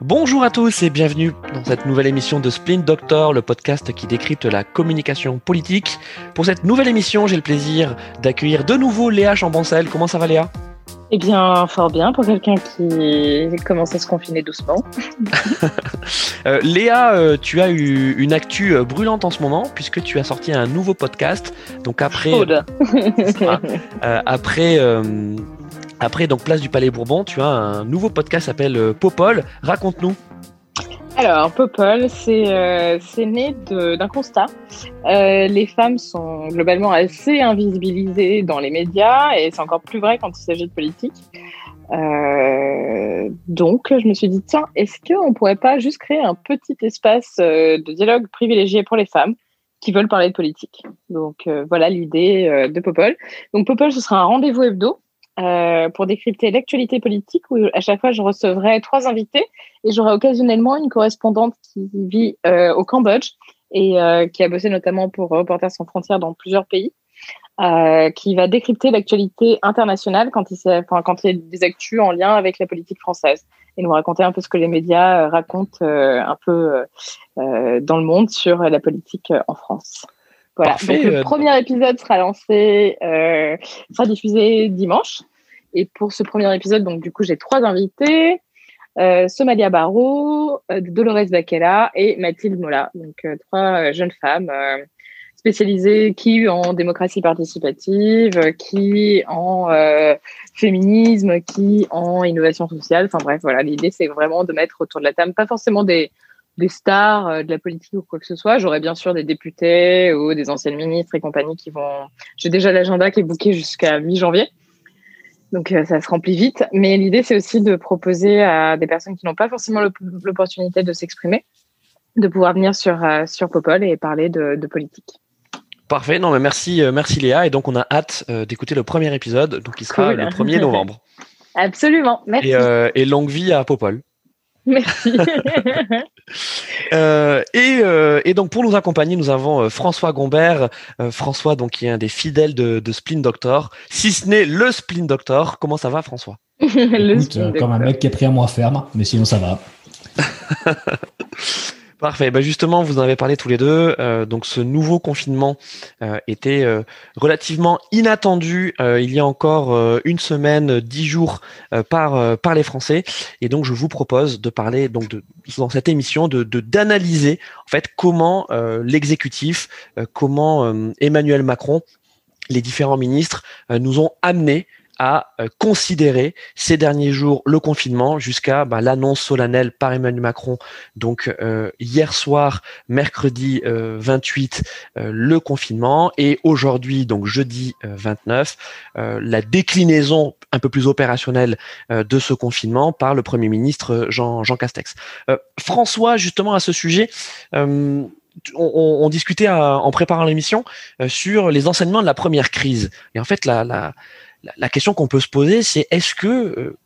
Bonjour à tous et bienvenue dans cette nouvelle émission de Splint Doctor, le podcast qui décrypte la communication politique. Pour cette nouvelle émission, j'ai le plaisir d'accueillir de nouveau Léa Chamboncel. Comment ça va Léa? Eh bien, fort bien pour quelqu'un qui commence à se confiner doucement. Euh, Léa, euh, tu as eu une actu euh, brûlante en ce moment puisque tu as sorti un nouveau podcast. Donc après, après après, donc, place du Palais Bourbon, tu as un nouveau podcast qui s'appelle Popol. Raconte-nous. Alors, Popol, c'est euh, né d'un constat. Euh, les femmes sont globalement assez invisibilisées dans les médias et c'est encore plus vrai quand il s'agit de politique. Euh, donc, je me suis dit, tiens, est-ce qu'on ne pourrait pas juste créer un petit espace de dialogue privilégié pour les femmes qui veulent parler de politique? Donc, voilà l'idée de Popol. Donc, Popol, ce sera un rendez-vous hebdo euh, pour décrypter l'actualité politique où à chaque fois je recevrai trois invités et j'aurai occasionnellement une correspondante qui vit euh, au Cambodge et euh, qui a bossé notamment pour Reporters sans frontières dans plusieurs pays, qui va décrypter l'actualité internationale quand il, enfin, quand il y a des actus en lien avec la politique française et nous raconter un peu ce que les médias racontent un peu dans le monde sur la politique en France. Voilà. Donc, le premier épisode sera lancé, euh, sera diffusé dimanche. Et pour ce premier épisode, donc du coup, j'ai trois invités euh, Somalia Barrault, euh, Dolores Bakela et Mathilde Mola. Donc euh, trois jeunes femmes spécialisées qui en démocratie participative, qui en féminisme, qui en innovation sociale. Enfin bref, voilà, l'idée c'est vraiment de mettre autour de la table, pas forcément des des stars de la politique ou quoi que ce soit. J'aurai bien sûr des députés ou des anciennes ministres et compagnie qui vont. J'ai déjà l'agenda qui est booké jusqu'à mi-janvier. Donc euh, ça se remplit vite. Mais l'idée, c'est aussi de proposer à des personnes qui n'ont pas forcément l'opportunité de s'exprimer, de pouvoir venir sur, euh, sur Popol et parler de, politique. Parfait, non mais merci, euh, merci Léa. Et donc on a hâte d'écouter le premier épisode, donc qui sera le 1er novembre. Absolument, merci. et longue vie à Popol. Merci. Euh, euh, et, donc pour nous accompagner, nous avons euh, François Gombert. François, donc qui est un des fidèles de, de Splin Doctor, si ce n'est le Splin Doctor. Comment ça va, François? Comme un mec qui a pris un mois ferme, mais sinon ça va. Parfait. Bah justement, vous en avez parlé tous les deux. Euh, donc, ce nouveau confinement euh, était euh, relativement inattendu il y a encore une semaine, dix jours par par les Français. Et donc, je vous propose de parler donc de, dans cette émission de d'analyser en fait comment l'exécutif, comment Emmanuel Macron les différents ministres nous ont amenés à euh, considérer ces derniers jours le confinement jusqu'à bah, l'annonce solennelle par Emmanuel Macron. Donc euh, hier soir, mercredi 28, euh, le confinement et aujourd'hui, donc jeudi 29, la déclinaison un peu plus opérationnelle de ce confinement par le Premier ministre Jean, Castex. François, justement à ce sujet, on, on, discutait en préparant l'émission sur les enseignements de la première crise. Et en fait, la, la, la, question qu'on peut se poser, c'est est-ce que euh,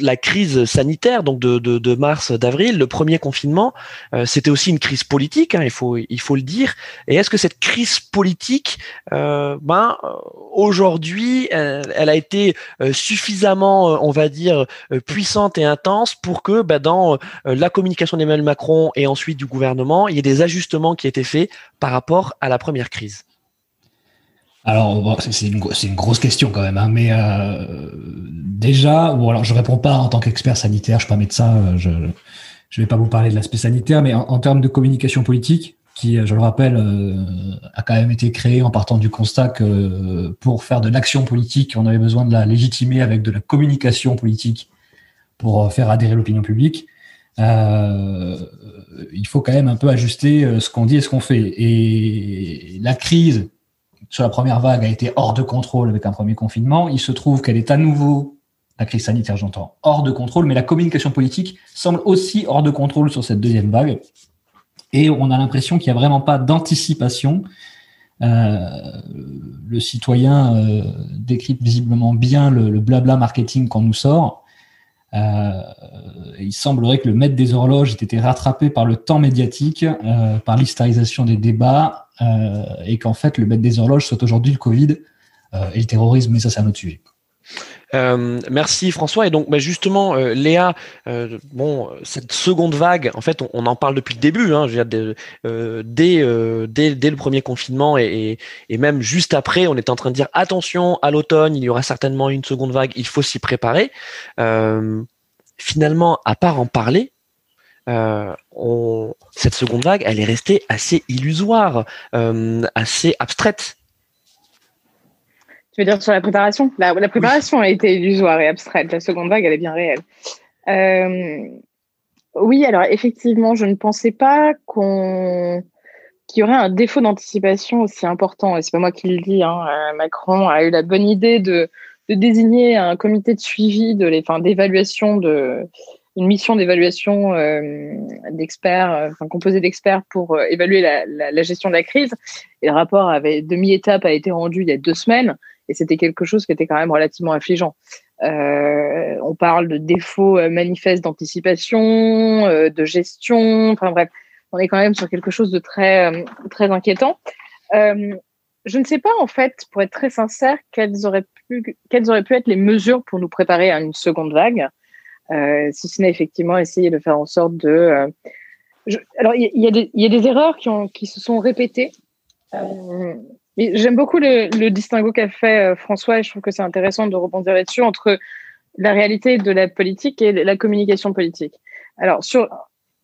la crise sanitaire, donc de, mars, d'avril, le premier confinement, euh, c'était aussi une crise politique, hein, il faut il faut le dire. Et est-ce que cette crise politique, euh, ben aujourd'hui, elle, a été suffisamment, on va dire, puissante et intense pour que, ben, dans la communication d'Emmanuel Macron et ensuite du gouvernement, il y ait des ajustements qui aient été faits par rapport à la première crise? Alors, c'est une, une, grosse question quand même, hein, mais euh, déjà, bon, alors je réponds pas en tant qu'expert sanitaire, je suis pas médecin, euh, je je vais pas vous parler de l'aspect sanitaire, mais en, termes de communication politique, qui, je le rappelle, euh, a quand même été créé en partant du constat que pour faire de l'action politique, on avait besoin de la légitimer avec de la communication politique pour faire adhérer l'opinion publique. Euh, il faut quand même un peu ajuster ce qu'on dit et ce qu'on fait. Et la crise sur la première vague a été hors de contrôle avec un premier confinement. Il se trouve qu'elle est à nouveau, la crise sanitaire j'entends, hors de contrôle, mais la communication politique semble aussi hors de contrôle sur cette deuxième vague. Et on a l'impression qu'il n'y a vraiment pas d'anticipation. Euh, le citoyen euh, décrypte visiblement bien le, blabla marketing qu'on nous sort. Euh, il semblerait que le maître des horloges ait été rattrapé par le temps médiatique, euh, par l'histarisation des débats, euh, et qu'en fait le maître des horloges soit aujourd'hui le Covid euh, et le terrorisme, mais ça, ça nous tuer. Euh, merci François. Et donc, bah, justement, Léa, bon, cette seconde vague, en fait, on, en parle depuis le début. Hein, dès, le premier confinement et, même juste après, on est en train de dire attention, à l'automne, il y aura certainement une seconde vague. Il faut s'y préparer. finalement, à part en parler, on, cette seconde vague, elle est restée assez illusoire, assez abstraite. Tu veux dire sur la préparation? La, la, préparation a été illusoire et abstraite. La seconde vague, elle est bien réelle. Euh, oui, alors effectivement, je ne pensais pas qu'on qu'il y aurait un défaut d'anticipation aussi important. Et c'est pas moi qui le dis. Hein. Euh, Macron a eu la bonne idée de, de désigner un comité de suivi de les, d'évaluation de une mission d'évaluation euh, d'experts, euh, enfin composée d'experts pour euh, évaluer la, gestion de la crise. Et le rapport avait demi-étape a été rendu il y a deux semaines. Et c'était quelque chose qui était quand même relativement affligeant. On parle de défauts manifestes d'anticipation, de gestion, enfin bref, on est quand même sur quelque chose de très, très inquiétant. je ne sais pas, en fait, pour être très sincère, quelles auraient pu, quelles auraient pu être les mesures pour nous préparer à une seconde vague, si ce n'est effectivement essayer de faire en sorte de. alors, il y, y, y, a des erreurs qui, ont, qui se sont répétées. J'aime beaucoup le, le distinguo qu'a fait euh, François et je trouve que c'est intéressant de rebondir là-dessus entre la réalité de la politique et la communication politique. Alors, sur,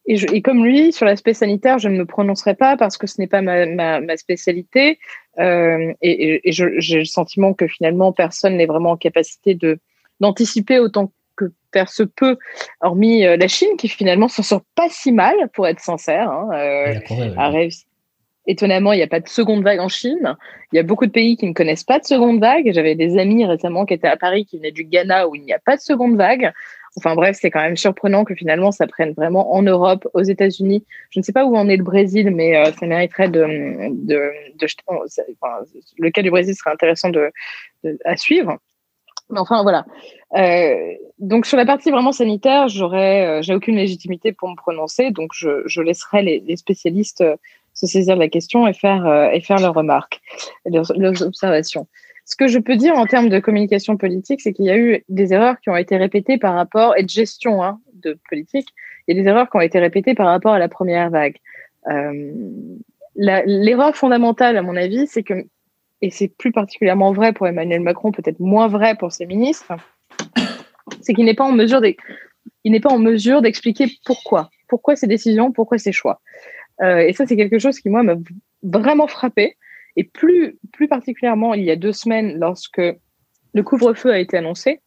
et, je, et comme lui, sur l'aspect sanitaire, je ne me prononcerai pas parce que ce n'est pas ma, ma, ma spécialité euh, et, et j'ai le sentiment que finalement personne n'est vraiment en capacité de d'anticiper autant que faire se peut, hormis euh, la Chine qui finalement s'en sort pas si mal, pour être sincère, hein, euh, Étonnamment, il n'y a pas de seconde vague en Chine. Il y a beaucoup de pays qui ne connaissent pas de seconde vague. J'avais des amis récemment qui étaient à Paris, qui venaient du Ghana, où il n'y a pas de seconde vague. Enfin bref, c'est quand même surprenant que finalement ça prenne vraiment en Europe, aux États-Unis. Je ne sais pas où en est le Brésil, mais euh, ça mériterait de, de, de, enfin, le cas du Brésil serait intéressant de, à suivre. Mais enfin voilà. Euh, donc sur la partie vraiment sanitaire, j'aurais, euh, j'ai aucune légitimité pour me prononcer, donc je, je laisserai les, les spécialistes se saisir de la question et faire, euh, et faire leurs remarques, leurs, leurs, observations. Ce que je peux dire en termes de communication politique, c'est qu'il y a eu des erreurs qui ont été répétées par rapport, et de gestion hein, de politique, il y a des erreurs qui ont été répétées par rapport à la première vague. Euh, L'erreur fondamentale, à mon avis, c'est que, et c'est plus particulièrement vrai pour Emmanuel Macron, peut-être moins vrai pour ses ministres, c'est qu'il n'est pas en mesure il n'est pas en mesure d'expliquer pourquoi, pourquoi ces décisions, pourquoi ces choix. Euh, et ça, c'est quelque chose qui, moi, m'a vraiment frappé. Et plus, plus particulièrement, il y a deux semaines, lorsque le couvre-feu a été annoncé,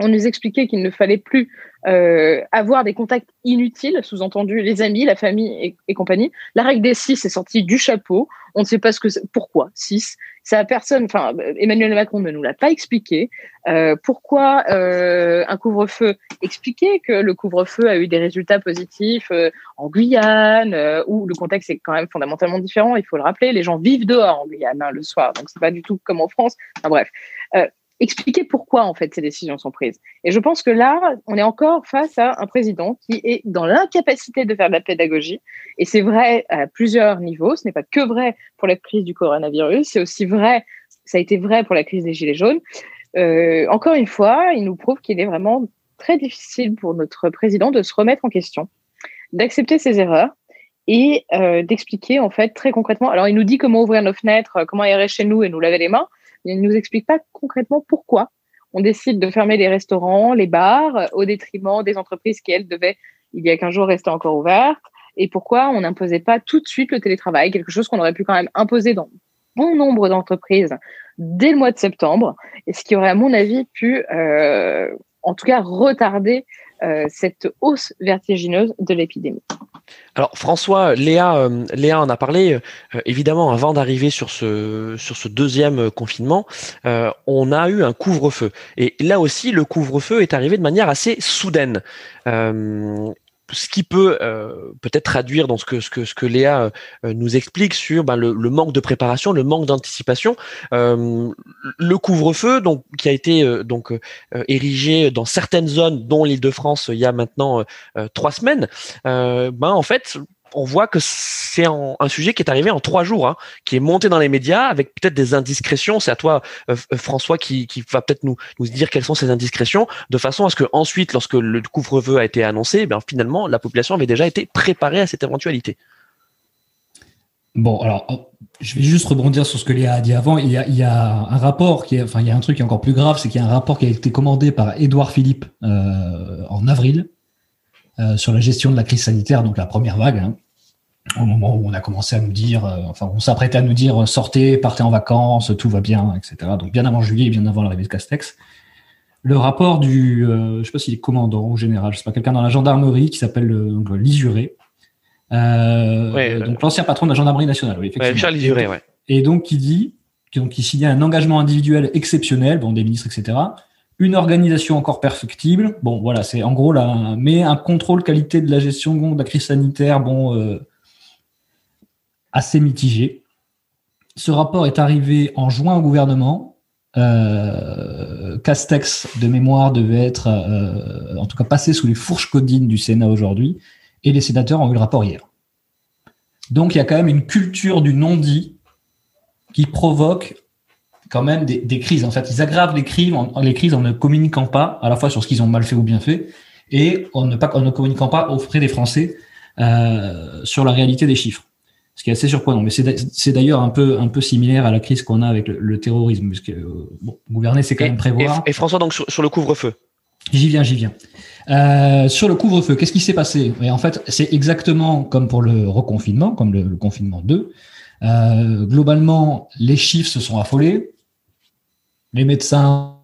on nous expliquait qu'il ne fallait plus euh, avoir des contacts inutiles, sous-entendu les amis, la famille et, compagnie. La règle des six est sortie du chapeau. On ne sait pas ce que pourquoi six. Ça a personne. Enfin, Emmanuel Macron ne nous l'a pas expliqué. Euh, pourquoi euh, un couvre-feu Expliquer que le couvre-feu a eu des résultats positifs en Guyane, où le contexte est quand même fondamentalement différent. Il faut le rappeler. Les gens vivent dehors en Guyane hein, le soir, donc c'est pas du tout comme en France. Enfin, bref. Expliquer pourquoi en fait ces décisions sont prises. Et je pense que là, on est encore face à un président qui est dans l'incapacité de faire de la pédagogie. Et c'est vrai à plusieurs niveaux. Ce n'est pas que vrai pour la crise du coronavirus, c'est aussi vrai, ça a été vrai pour la crise des gilets jaunes. Euh, encore une fois, il nous prouve qu'il est vraiment très difficile pour notre président de se remettre en question, d'accepter ses erreurs et euh, d'expliquer en fait très concrètement. Alors il nous dit comment ouvrir nos fenêtres, comment aérer chez nous et nous laver les mains il ne nous explique pas concrètement pourquoi. On décide de fermer les restaurants, les bars, au détriment des entreprises qui, elles, devaient, il y a 15 jours, rester encore ouvertes, et pourquoi on n'imposait pas tout de suite le télétravail, quelque chose qu'on aurait pu quand même imposer dans bon nombre d'entreprises dès le mois de septembre, et ce qui aurait, à mon avis, pu, euh, en tout cas, retarder euh, cette hausse vertigineuse de l'épidémie. Alors François, Léa, euh, Léa en a parlé. Euh, évidemment, avant d'arriver sur ce sur ce deuxième confinement, on a eu un couvre-feu. Et là aussi, le couvre-feu est arrivé de manière assez soudaine ce qui peut euh, peut-être traduire dans ce que ce que ce que Léa euh, nous explique sur ben, le, le, manque de préparation, le manque d'anticipation, euh, le couvre-feu donc qui a été euh, donc euh, érigé dans certaines zones, dont l'Île-de-France, il y a maintenant trois semaines. ben en fait on voit que c'est un sujet qui est arrivé en trois jours, hein, qui est monté dans les médias avec peut-être des indiscrétions. C'est à toi, euh, euh, François, qui, va peut-être nous, dire quelles sont ces indiscrétions, de façon à ce que ensuite, lorsque le couvre-feu a été annoncé, ben finalement, la population avait déjà été préparée à cette éventualité. Bon, alors, oh, je vais juste rebondir sur ce que Léa a dit avant. Il y a, un rapport qui est, enfin, il y a un truc qui est encore plus grave, c'est qu'il y a un rapport qui a été commandé par Édouard Philippe euh, en avril sur la gestion de la crise sanitaire, donc la première vague. Hein, au moment où on a commencé à nous dire, euh, enfin, on s'apprêtait à nous dire sortez, partez en vacances, tout va bien, etc. Donc bien avant juillet, bien avant l'arrivée de Castex. Le rapport du, je sais pas s'il est commandant ou général, je sais pas, quelqu'un dans la gendarmerie qui s'appelle Lisuré, euh, donc l'ancien patron de la gendarmerie nationale, oui, effectivement. Charles ouais. Et donc qui dit, donc qui signait un engagement individuel exceptionnel, bon des ministres, etc. Une organisation encore perfectible, bon voilà, c'est en gros là, mais un contrôle qualité de la gestion de la crise sanitaire, bon euh, assez mitigé. Ce rapport est arrivé en juin au gouvernement. Euh, Castex de mémoire devait être, euh, en tout cas, passé sous les fourches codines du Sénat aujourd'hui et les sénateurs ont eu le rapport hier. Donc il y a quand même une culture du non-dit qui provoque quand même des, crises. En fait, ils aggravent les crises, en, les crises en ne communiquant pas à la fois sur ce qu'ils ont mal fait ou bien fait, et en ne, pas, en ne communiquant pas auprès des Français euh, sur la réalité des chiffres. Ce qui est assez surprenant. Mais c'est d'ailleurs un peu, un peu similaire à la crise qu'on a avec le, terrorisme. Parce que, euh, bon, gouverner, c'est quand même prévoir. Et, François, donc sur le couvre-feu J'y viens, j'y viens. Euh, sur le couvre-feu, qu'est-ce qui s'est passé? Et En fait, c'est exactement comme pour le reconfinement, comme le, confinement 2. Euh, globalement, les chiffres se sont affolés. Les médecins,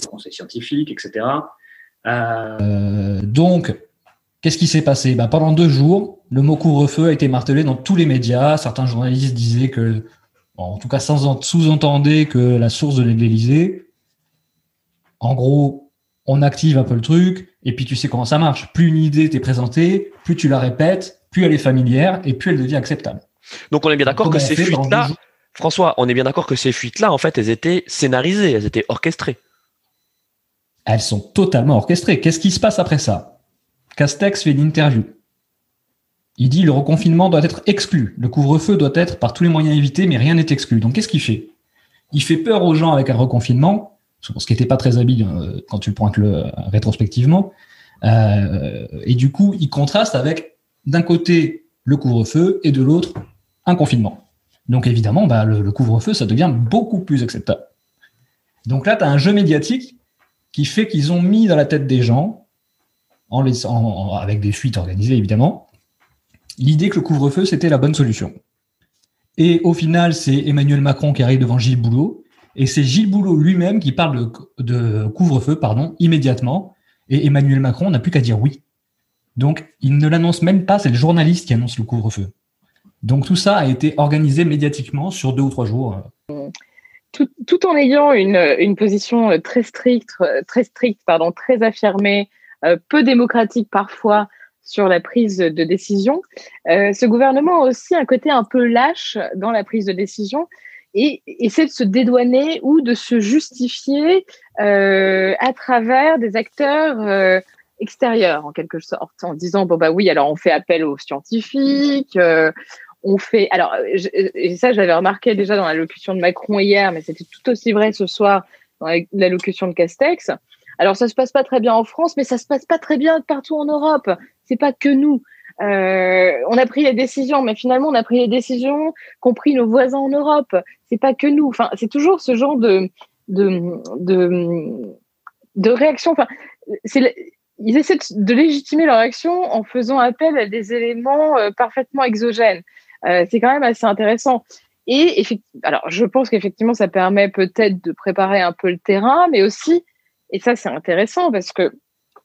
les conseils scientifiques, etc. Euh, donc, qu'est-ce qui s'est passé? Ben, Pendant deux jours, le mot couvre-feu a été martelé dans tous les médias. Certains journalistes disaient que, en tout cas, sous-entendaient que la source de l'Élysée, en gros, on active un peu le truc, et puis tu sais comment ça marche. Plus une idée t'est présentée, plus tu la répètes, plus elle est familière, et plus elle devient acceptable. Donc on est bien d'accord que ces fuites-là, François, on est bien d'accord que ces fuites-là, en fait, elles étaient scénarisées, elles étaient orchestrées. Elles sont totalement orchestrées. Qu'est-ce qui se passe après ça? Castex fait une interview. Il dit le reconfinement doit être exclu. Le couvre-feu doit être par tous les moyens évités, mais rien n'est exclu. Donc qu'est-ce qu'il fait? Il fait peur aux gens avec un reconfinement ce qui n'était pas très habile euh, quand tu le pointes le, rétrospectivement. Euh, et du coup, il contraste avec d'un côté le couvre-feu et de l'autre un confinement. Donc évidemment, bah, le, couvre-feu, ça devient beaucoup plus acceptable. Donc là, tu as un jeu médiatique qui fait qu'ils ont mis dans la tête des gens, avec des fuites organisées évidemment, l'idée que le couvre-feu, c'était la bonne solution. Et au final, c'est Emmanuel Macron qui arrive devant Gilles Boulot et c'est Gilles Boulot lui-même qui parle de, couvre-feu, pardon, immédiatement. Et Emmanuel Macron n'a plus qu'à dire oui. Donc, il ne l'annonce même pas, c'est le journaliste qui annonce le couvre-feu. Donc, tout ça a été organisé médiatiquement sur deux ou trois jours. Tout, en ayant une, position très stricte, très stricte, pardon, très affirmée, euh, peu démocratique parfois sur la prise de décision, euh, ce gouvernement a aussi un côté un peu lâche dans la prise de décision et essaie de se dédouaner ou de se justifier euh, à travers des acteurs euh, extérieurs en quelque sorte, en disant bon bah oui alors on fait appel aux scientifiques, euh, on fait alors et ça j'avais remarqué déjà dans la locution de Macron hier, mais c'était tout aussi vrai ce soir dans la locution de Castex. Alors ça se passe pas très bien en France, mais ça se passe pas très bien partout en Europe. C'est pas que nous. Euh, on a pris les décisions, mais finalement, on a pris les décisions qu'ont pris nos voisins en Europe. C'est pas que nous. Enfin, c'est toujours ce genre de de de, réaction. Enfin, ils essaient de légitimer leur action en faisant appel à des éléments euh, parfaitement exogènes. Euh, c'est quand même assez intéressant. Et alors, je pense qu'effectivement, ça permet peut-être de préparer un peu le terrain, mais aussi, et ça c'est intéressant parce que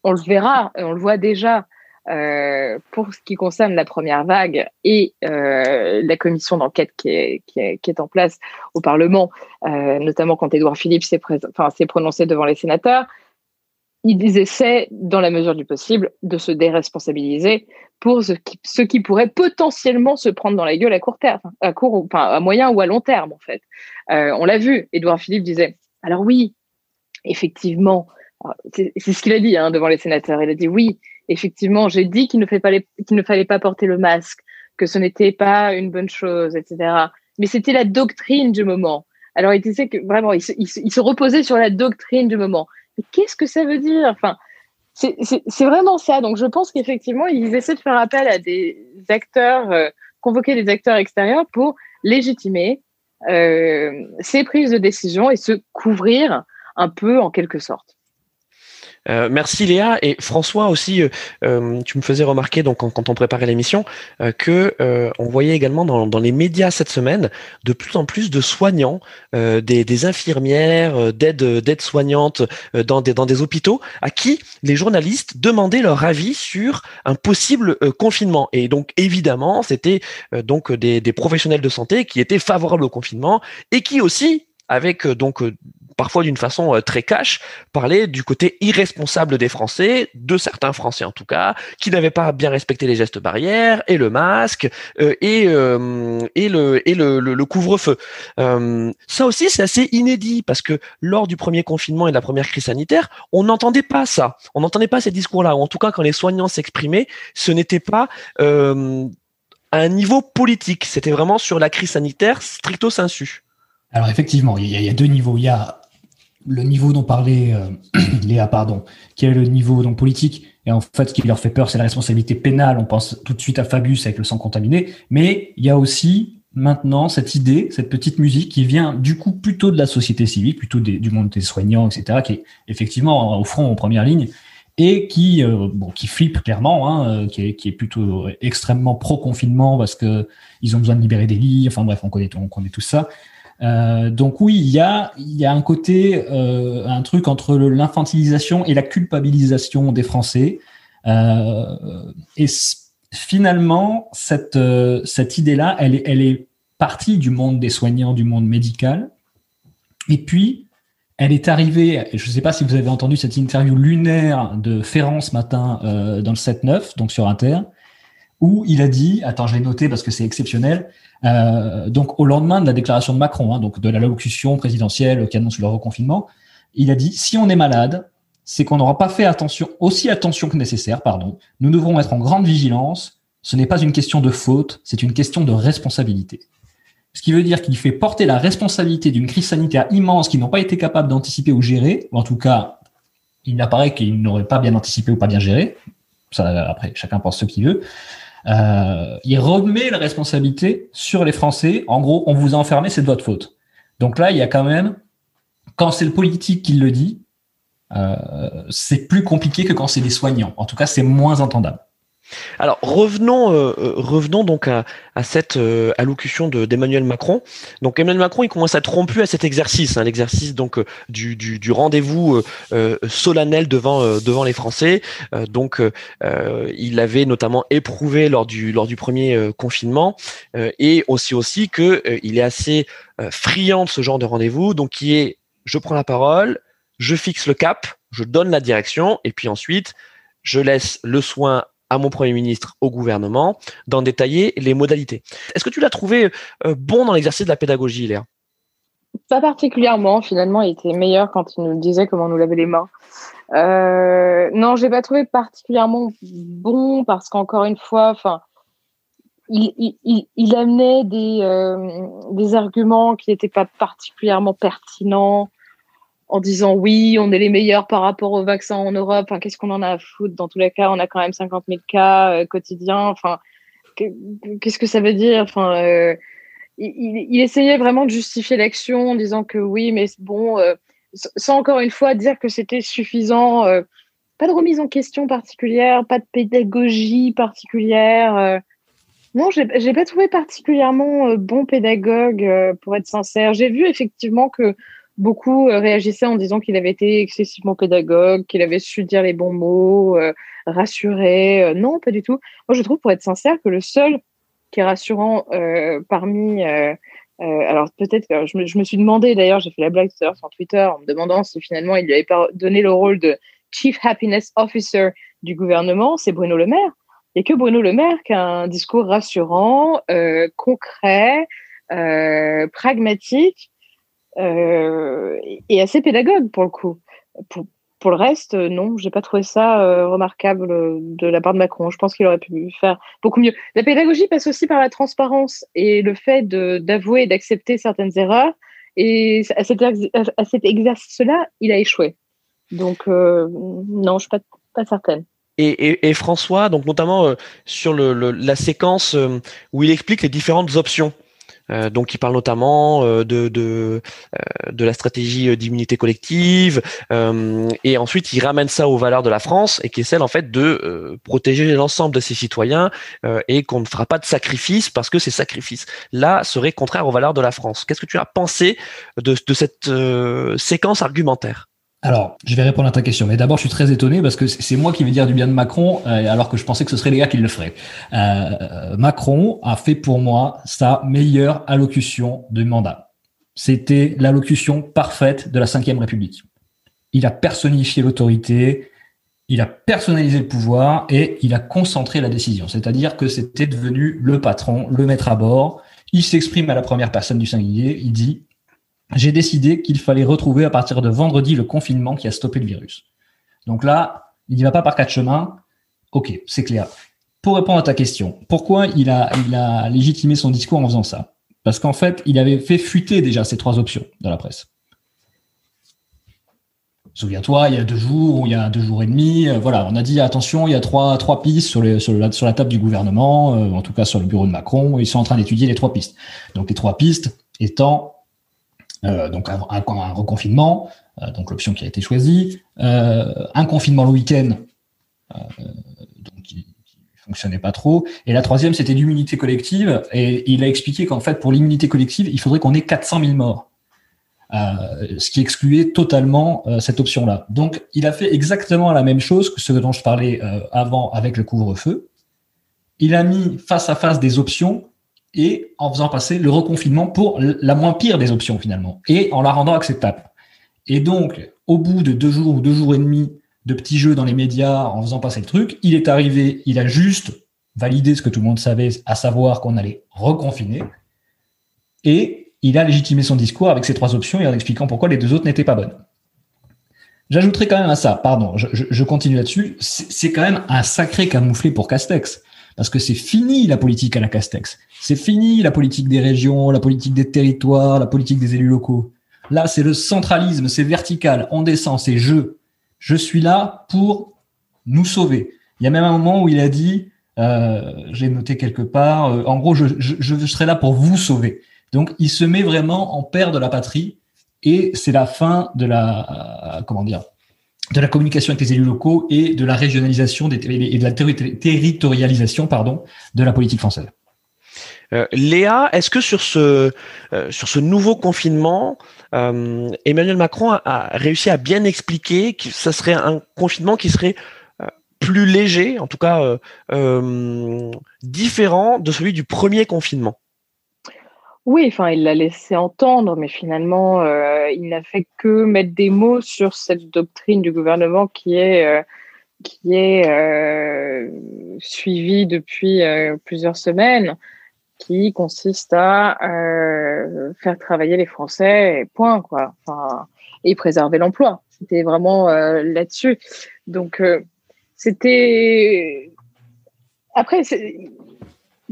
on le verra, on le voit déjà euh, pour ce qui concerne la première vague et euh, la commission d'enquête qui est, qui, qui est, en place au Parlement, euh, notamment quand Édouard Philippe s'est prononcé devant les sénateurs, ils essaient, dans la mesure du possible, de se déresponsabiliser pour ce qui, ce qui pourrait potentiellement se prendre dans la gueule à court terme, à court, enfin, à moyen ou à long terme, en fait. Euh, on l'a vu, Édouard Philippe disait, alors oui, effectivement, c'est ce qu'il a dit hein, devant les sénateurs, il a dit oui, effectivement, j'ai dit qu'il ne, ne fallait pas porter le masque, que ce n'était pas une bonne chose, etc. Mais c'était la doctrine du moment. Alors, il disait que vraiment, il se, reposait sur la doctrine du moment. Qu'est-ce que ça veut dire? Enfin, c'est vraiment ça. Donc, je pense qu'effectivement, ils essaient de faire appel à des acteurs, euh, convoquer des acteurs extérieurs pour légitimer euh, ces prises de décision et se couvrir un peu en quelque sorte. Euh, merci Léa et François aussi. Euh, euh, tu me faisais remarquer donc quand, on préparait l'émission que on voyait également dans, les médias cette semaine de plus en plus de soignants, des, infirmières, d'aides soignantes dans des dans des hôpitaux à qui les journalistes demandaient leur avis sur un possible confinement. Et donc évidemment c'était donc des, des professionnels de santé qui étaient favorables au confinement et qui aussi avec donc parfois d'une façon euh, très cash, parler du côté irresponsable des Français, de certains Français en tout cas, qui n'avaient pas bien respecté les gestes barrières et le masque euh, et euh, et le et le, le, couvre-feu. ça aussi c'est assez inédit parce que lors du premier confinement et de la première crise sanitaire, on n'entendait pas ça, on n'entendait pas ces discours-là, ou en tout cas quand les soignants s'exprimaient, ce n'était pas à un niveau politique, c'était vraiment sur la crise sanitaire stricto sensu. Alors effectivement, il y, a, deux niveaux. Il y a le niveau dont parlait euh, Léa, pardon, qui est le niveau donc politique, et en fait, ce qui leur fait peur, c'est la responsabilité pénale. On pense tout de suite à Fabius avec le sang contaminé, mais il y a aussi maintenant cette idée, cette petite musique qui vient du coup plutôt de la société civile, plutôt du monde des soignants, etc., qui est effectivement au front, en première ligne, et qui, euh, bon, qui flippe clairement, hein, euh, qui, est, plutôt extrêmement pro-confinement parce que ils ont besoin de libérer des lits. Enfin bref, on connaît tout ça. Euh, donc oui, il y a, un côté, euh, un truc entre l'infantilisation et la culpabilisation des Français. Euh, et finalement, cette, idée-là, elle est, elle est partie du monde des soignants, du monde médical. Et puis, elle est arrivée, je ne sais pas si vous avez entendu cette interview lunaire de Ferrand ce matin dans le 7-9, donc sur Inter, où il a dit, attends, je l'ai noté parce que c'est exceptionnel, euh, donc au lendemain de la déclaration de Macron, hein, donc de la locution présidentielle qui annonce le reconfinement, il a dit si on est malade, c'est qu'on n'aura pas fait attention, aussi attention que nécessaire, pardon. Nous devrons être en grande vigilance. Ce n'est pas une question de faute, c'est une question de responsabilité. Ce qui veut dire qu'il fait porter la responsabilité d'une crise sanitaire immense qu'ils n'ont pas été capables d'anticiper ou gérer, ou en tout cas, il apparaît qu'ils n'auraient pas bien anticipé ou pas bien géré. Ça, après, chacun pense ce qu'il veut. Euh, il remet la responsabilité sur les Français. En gros, on vous a enfermé, c'est de votre faute. Donc là, il y a quand même, quand c'est le politique qui le dit, euh, c'est plus compliqué que quand c'est les soignants. En tout cas, c'est moins entendable. Alors revenons, euh, euh, revenons donc à, cette euh, allocution d'Emmanuel Macron. Donc Emmanuel Macron, il commence à rompu à cet exercice, hein, l'exercice donc du, du, rendez-vous solennel devant devant les Français. donc il avait notamment éprouvé lors du lors du premier confinement et aussi aussi que il est assez friand de ce genre de rendez-vous. Donc qui est, je prends la parole, je fixe le cap, je donne la direction et puis ensuite je laisse le soin à mon Premier ministre, au gouvernement, d'en détailler les modalités. Est-ce que tu l'as trouvé euh, bon dans l'exercice de la pédagogie, Léa? Pas particulièrement, finalement, il était meilleur quand il nous disait comment nous laver les mains. Euh, non, je l'ai pas trouvé particulièrement bon parce qu'encore une fois, enfin, il, amenait euh, des arguments qui n'étaient pas particulièrement pertinents en disant oui, on est les meilleurs par rapport aux vaccins en Europe. Enfin, qu'est-ce qu'on en a à foutre? Dans tous les cas, on a quand même 50 000 cas euh, quotidiens. Enfin, qu'est-ce que ça veut dire? Enfin, euh, il, essayait vraiment de justifier l'action en disant que oui, mais bon, euh, sans encore une fois dire que c'était suffisant. pas de remise en question particulière, pas de pédagogie particulière. non, j'ai pas trouvé particulièrement bon pédagogue, pour être sincère. J'ai vu effectivement que beaucoup euh, réagissaient en disant qu'il avait été excessivement pédagogue, qu'il avait su dire les bons mots, euh, rassurer. Euh, non, pas du tout. Moi, je trouve, pour être sincère, que le seul qui est rassurant parmi... alors peut-être que je me, suis demandé, d'ailleurs, j'ai fait la blague sur Twitter en me demandant si finalement il lui avait pas donné le rôle de Chief Happiness Officer du gouvernement, c'est Bruno Le Maire. Et que Bruno Le Maire qui a un discours rassurant, concret, pragmatique, euh, et assez pédagogue pour le coup. pour le reste, non, j'ai pas trouvé ça remarquable de la part de Macron. Je pense qu'il aurait pu faire beaucoup mieux. La pédagogie passe aussi par la transparence et le fait d'avouer et d'accepter certaines erreurs. Et à cet, cet exercice-là, il a échoué. Donc, non, je suis pas, pas certaine. Et, François, donc notamment sur le, la séquence où il explique les différentes options euh, donc, il parle notamment euh, de de, euh, de la stratégie d'immunité collective, et ensuite il ramène ça aux valeurs de la France et qui est celle en fait de protéger l'ensemble de ses citoyens et qu'on ne fera pas de sacrifices parce que ces sacrifices là seraient contraires aux valeurs de la France. Qu'est-ce que tu as pensé de, de cette séquence argumentaire? Alors, je vais répondre à ta question, mais d'abord, je suis très étonné parce que c'est moi qui vais dire du bien de Macron, euh, alors que je pensais que ce serait les gars qui le feraient. Euh, Macron a fait pour moi sa meilleure allocution de mandat. C'était l'allocution parfaite de la Ve République. Il a personnifié l'autorité, il a personnalisé le pouvoir et il a concentré la décision. C'est-à-dire que c'était devenu le patron, le maître à bord. Il s'exprime à la première personne du singulier. Il dit j'ai décidé qu'il fallait retrouver à partir de vendredi le confinement qui a stoppé le virus. Donc là, il n'y va pas par quatre chemins. Ok, c'est clair. Pour répondre à ta question, pourquoi il a, il a légitimé son discours en faisant ça? Parce qu'en fait, il avait fait fuiter déjà ces trois options dans la presse. Souviens-toi, il y a deux jours ou il y a deux jours et demi, euh, voilà, on a dit attention, il y a trois, trois pistes sur, sur, la, sur la table du gouvernement, euh, en tout cas sur le bureau de Macron, ils sont en train d'étudier les trois pistes. Donc les trois pistes étant euh, donc un, reconfinement, euh, donc l'option qui a été choisie, euh, un confinement le week-end, qui, qui fonctionnait pas trop, et la troisième c'était l'immunité collective, et il a expliqué qu'en fait pour l'immunité collective il faudrait qu'on ait 400 000 morts. Ce qui excluait totalement cette option-là. Donc, il a fait exactement la même chose que ce dont je parlais avant avec le couvre-feu. Il a mis face à face des options et en faisant passer le reconfinement pour la moins pire des options finalement, et en la rendant acceptable. Et donc, au bout de deux jours ou deux jours et demi de petits jeux dans les médias, en faisant passer le truc, il est arrivé, il a juste validé ce que tout le monde savait, à savoir qu'on allait reconfiner, et il a légitimé son discours avec ces trois options et en expliquant pourquoi les deux autres n'étaient pas bonnes. J'ajouterai quand même à ça, pardon, je, continue là-dessus, c'est quand même un sacré camouflé pour Castex. Parce que c'est fini la politique à la Castex. C'est fini la politique des régions, la politique des territoires, la politique des élus locaux. Là, c'est le centralisme, c'est vertical, on descend, c'est je. Je suis là pour nous sauver. Il y a même un moment où il a dit, euh, j'ai noté quelque part, euh, en gros, je, serai là pour vous sauver. Donc, il se met vraiment en père de la patrie et c'est la fin de la, euh, comment dire, de la communication avec les élus locaux et de la régionalisation et de la territorialisation pardon, de la politique française. Euh, Léa, est-ce que sur ce, euh, sur ce nouveau confinement, euh, Emmanuel Macron a, a, réussi à bien expliquer que ce serait un confinement qui serait plus léger, en tout cas différent de celui du premier confinement? Oui, enfin, il l'a laissé entendre, mais finalement, euh, il n'a fait que mettre des mots sur cette doctrine du gouvernement qui est, euh, qui est euh, suivie depuis plusieurs semaines, qui consiste à faire travailler les Français, point, quoi. Enfin, et préserver l'emploi. C'était vraiment là-dessus. Donc, c'était. Après,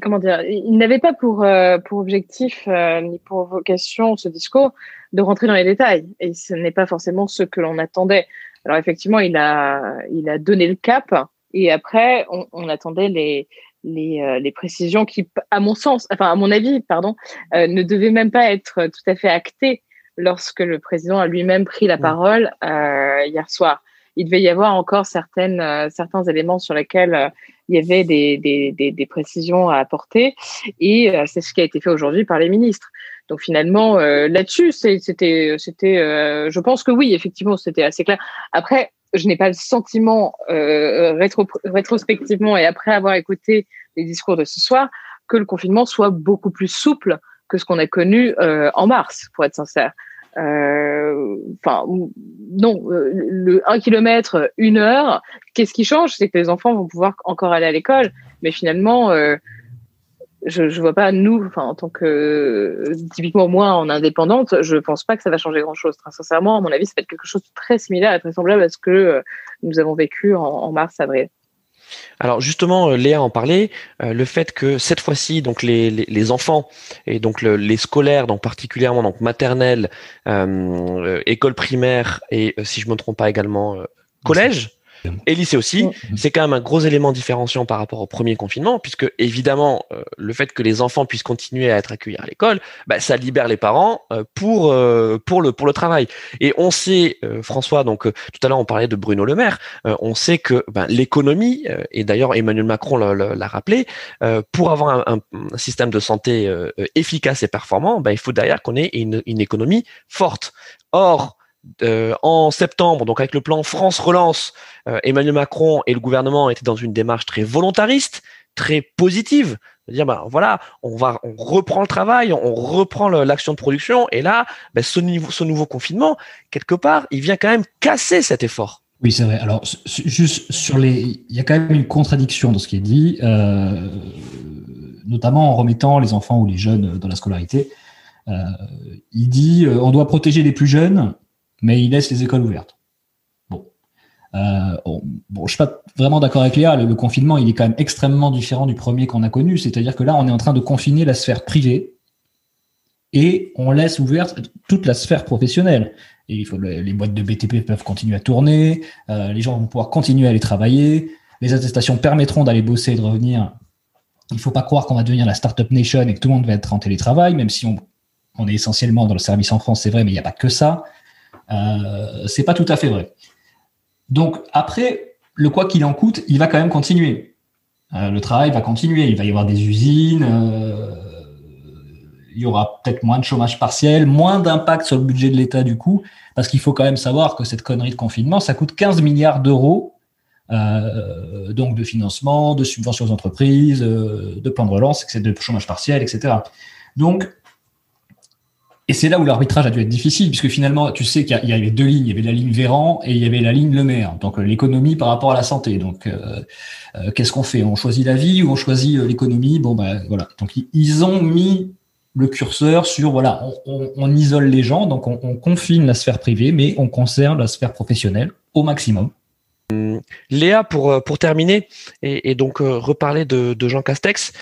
comment dire, il n'avait pas pour, euh, pour objectif euh, ni pour vocation ce discours de rentrer dans les détails. Et ce n'est pas forcément ce que l'on attendait. Alors effectivement, il a, il a donné le cap et après, on, on attendait les, les, euh, les, précisions qui, à mon sens, enfin à mon avis, pardon, euh, ne devaient même pas être tout à fait actées lorsque le président a lui-même pris la parole hier soir il devait y avoir encore certaines, euh, certains éléments sur lesquels euh, il y avait des, des, des, des, précisions à apporter. Et euh, c'est ce qui a été fait aujourd'hui par les ministres. Donc finalement, là-dessus, c'était, c'était, je pense que oui, effectivement, c'était assez clair. Après, je n'ai pas le sentiment rétro, rétrospectivement et après avoir écouté les discours de ce soir que le confinement soit beaucoup plus souple que ce qu'on a connu en mars, pour être sincère. Euh, enfin, non, euh, le 1 km, une heure, qu'est-ce qui change? C'est que les enfants vont pouvoir encore aller à l'école, mais finalement, euh, je ne vois pas, nous, enfin, en tant que, typiquement moi, en indépendante, je pense pas que ça va changer grand-chose. Très sincèrement, à mon avis, ça va être quelque chose de très similaire et très semblable à ce que nous avons vécu en, mars-avril. Alors justement, euh, Léa en parlait, euh, le fait que cette fois-ci, donc les, les, enfants et donc les scolaires, donc particulièrement donc maternelle, école primaire et si je me trompe pas également collège, et lycée aussi, c'est quand même un gros élément différenciant par rapport au premier confinement, puisque évidemment, euh, le fait que les enfants puissent continuer à être accueillis à l'école, bah, ça libère les parents euh, pour euh, pour le pour le travail. Et on sait, François, donc tout à l'heure on parlait de Bruno Le Maire, on sait que ben, l'économie, et d'ailleurs Emmanuel Macron l'a rappelé, pour avoir un, un, système de santé efficace et performant, ben, il faut derrière qu'on ait une, une économie forte. Or, euh, en septembre, donc avec le plan France Relance, euh, Emmanuel Macron et le gouvernement étaient dans une démarche très volontariste, très positive, de dire ben voilà, on va, on reprend le travail, on reprend l'action de production, et là, ce, ce nouveau confinement, quelque part, il vient quand même casser cet effort. Oui, c'est vrai. Alors, juste sur les, il y a quand même une contradiction dans ce qui est dit, euh, notamment en remettant les enfants ou les jeunes dans la scolarité. il dit, on doit protéger les plus jeunes, mais il laisse les écoles ouvertes. Bon. Euh, bon, je suis pas vraiment d'accord avec Léa. Le, confinement, il est quand même extrêmement différent du premier qu'on a connu. C'est-à-dire que là, on est en train de confiner la sphère privée et on laisse ouverte toute la sphère professionnelle. Et les boîtes de BTP peuvent continuer à tourner, euh, les gens vont pouvoir continuer à aller travailler, les attestations permettront d'aller bosser et de revenir. Il ne faut pas croire qu'on va devenir la startup nation et que tout le monde va être en télétravail, même si on, on est essentiellement dans le service en France, c'est vrai, mais il n'y a pas que ça. Euh, c'est pas tout à fait vrai. Donc après, le quoi qu'il en coûte, il va quand même continuer. Euh, le travail va continuer. Il va y avoir des usines. Euh, il y aura peut-être moins de chômage partiel, moins d'impact sur le budget de l'État du coup, parce qu'il faut quand même savoir que cette connerie de confinement, ça coûte 15 milliards d'euros, donc de financement, de subventions aux entreprises, de plans de relance, de chômage partiel, etc. Donc et c'est là où l'arbitrage a dû être difficile, puisque finalement, tu sais qu'il y avait deux lignes. Il y avait la ligne Véran et il y avait la ligne Le Maire. Donc, euh, l'économie par rapport à la santé. Donc, euh, euh, qu'est-ce qu'on fait? On choisit la vie ou on choisit l'économie? Bon, ben voilà. Donc, ils ont mis le curseur sur, voilà, on, isole les gens, donc on, confine la sphère privée, mais on conserve la sphère professionnelle au maximum. Hum, Léa, pour, pour terminer, et, donc reparler de, Jean Castex.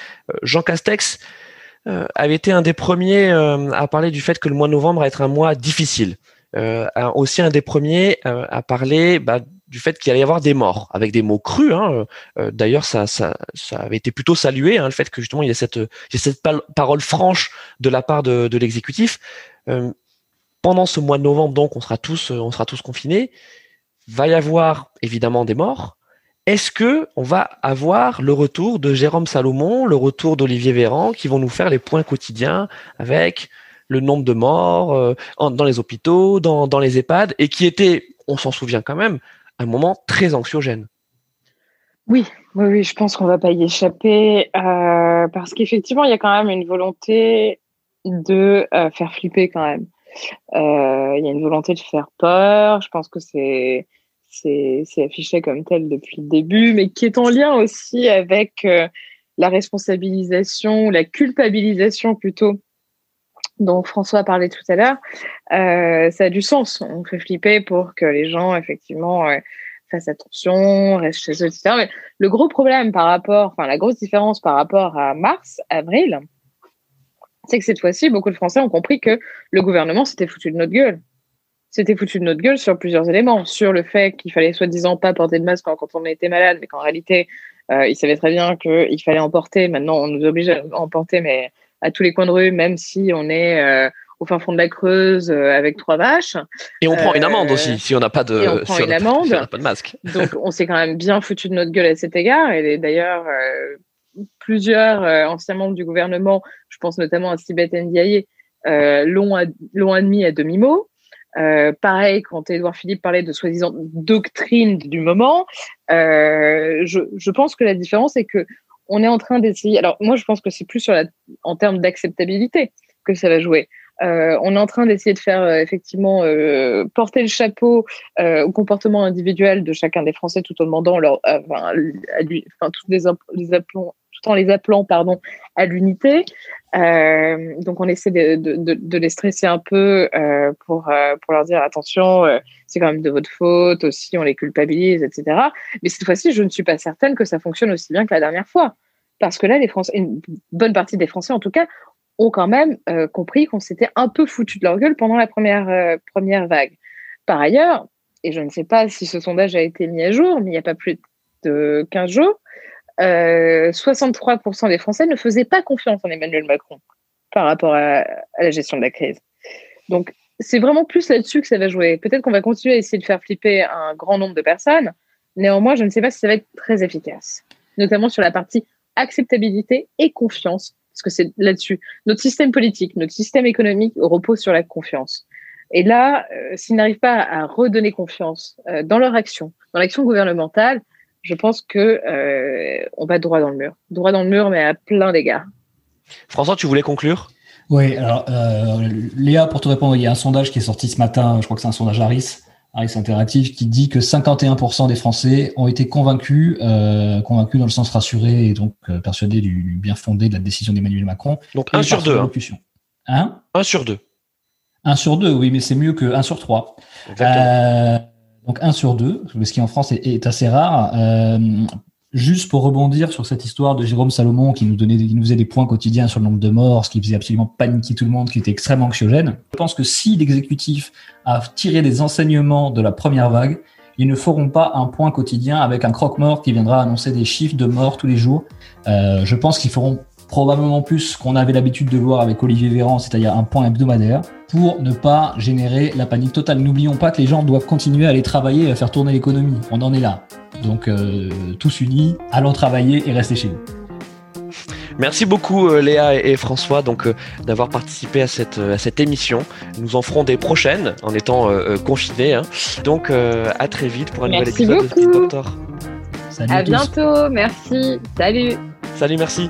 Jean Castex, avait été un des premiers euh, à parler du fait que le mois de novembre va être un mois difficile. Euh, aussi un des premiers à parler bah, du fait qu'il allait y avoir des morts, avec des mots crus. Hein. D'ailleurs, ça, ça, ça, avait été plutôt salué, hein, le fait que justement il y a cette, il y a cette parole franche de la part de, de l'exécutif. pendant ce mois de novembre, donc, on sera tous, on sera tous confinés. Va y avoir évidemment des morts, est-ce que on va avoir le retour de Jérôme Salomon, le retour d'Olivier Véran, qui vont nous faire les points quotidiens avec le nombre de morts euh, dans les hôpitaux, dans, les EHPAD, et qui était, on s'en souvient quand même, un moment très anxiogène? Oui, oui, je pense qu'on va pas y échapper euh, parce qu'effectivement, il y a quand même une volonté de euh, faire flipper quand même. Il y a une volonté de faire peur. Je pense que c'est c'est affiché comme tel depuis le début, mais qui est en lien aussi avec euh, la responsabilisation, la culpabilisation plutôt, dont François parlait tout à l'heure. Euh, ça a du sens. On fait flipper pour que les gens, effectivement, euh, fassent attention, restent chez eux, etc. Mais le gros problème par rapport, enfin, la grosse différence par rapport à mars, avril, c'est que cette fois-ci, beaucoup de Français ont compris que le gouvernement s'était foutu de notre gueule c'était foutu de notre gueule sur plusieurs éléments. Sur le fait qu'il fallait soi-disant pas porter de masque quand on était malade, mais qu'en réalité, euh, il savait très bien qu'il fallait en porter. Maintenant, on nous oblige à en porter, mais à tous les coins de rue, même si on est euh, au fin fond de la Creuse euh, avec trois vaches. Et on prend une amende aussi si on n'a pas de, et on prend une amende. Pas, de masque. Donc, on s'est quand même bien foutu de notre gueule à cet égard. Et d'ailleurs, plusieurs anciens membres du gouvernement, je pense notamment à Sibeth Ndiaye, l'ont admis à demi-mot. Euh, pareil, quand Édouard Philippe parlait de soi-disant doctrine du moment, euh, je, je, pense que la différence est que on est en train d'essayer. Alors moi, je pense que c'est plus sur la, en termes d'acceptabilité que ça va jouer. on est en train d'essayer de faire effectivement porter le chapeau au comportement individuel de chacun des Français tout en demandant leur, enfin, à lui, enfin, tous les, les en les appelant pardon à l'unité. Euh, donc on essaie de, les stresser un peu euh, pour euh, pour leur dire attention, c'est quand même de votre faute aussi, on les culpabilise, etc. Mais cette fois-ci, je ne suis pas certaine que ça fonctionne aussi bien que la dernière fois, parce que là, les Français, une bonne partie des Français en tout cas, ont quand même compris qu'on s'était un peu foutu de leur gueule pendant la première première vague. Par ailleurs, et je ne sais pas si ce sondage a été mis à jour, mais il n'y a pas plus de 15 jours, 63% euh, des Français ne faisaient pas confiance en Emmanuel Macron par rapport à, la gestion de la crise. Donc, c'est vraiment plus là-dessus que ça va jouer. Peut-être qu'on va continuer à essayer de faire flipper un grand nombre de personnes. Néanmoins, je ne sais pas si ça va être très efficace, notamment sur la partie acceptabilité et confiance, parce que c'est là-dessus. Notre système politique, notre système économique repose sur la confiance. Et là, euh, s'ils n'arrivent pas à redonner confiance euh, dans leur action, dans l'action gouvernementale, je pense que euh, on va droit dans le mur. Droit dans le mur, mais à plein d'égards. François, tu voulais conclure? Oui, alors euh, Léa, pour te répondre, il y a un sondage qui est sorti ce matin, je crois que c'est un sondage Harris, Harris Interactive, qui dit que 51% des Français ont été convaincus, euh, convaincus dans le sens rassuré et donc euh, persuadés du, bien fondé de la décision d'Emmanuel Macron. Donc un sur deux. Hein. hein? Un sur deux. Un sur deux, oui, mais c'est mieux que un sur trois. Exactement. Donc un sur deux, ce qui en France est, assez rare. Euh, juste pour rebondir sur cette histoire de Jérôme Salomon qui nous donnait, qui nous faisait des points quotidiens sur le nombre de morts, ce qui faisait absolument paniquer tout le monde, qui était extrêmement anxiogène. Je pense que si l'exécutif a tiré des enseignements de la première vague, ils ne feront pas un point quotidien avec un croque-mort qui viendra annoncer des chiffres de morts tous les jours. Euh, je pense qu'ils feront probablement plus ce qu'on avait l'habitude de voir avec Olivier Véran, c'est-à-dire un point hebdomadaire, pour ne pas générer la panique totale. N'oublions pas que les gens doivent continuer à aller travailler et à faire tourner l'économie. On en est là. Donc euh, tous unis, allons travailler et rester chez nous. Merci beaucoup euh, Léa et François donc euh, d'avoir participé à cette, à cette émission. Nous en ferons des prochaines en étant confinés. Hein. Donc à très vite pour un nouvel épisode beaucoup. de Doctor. Salut à, à bientôt, merci. Salut. Salut, merci.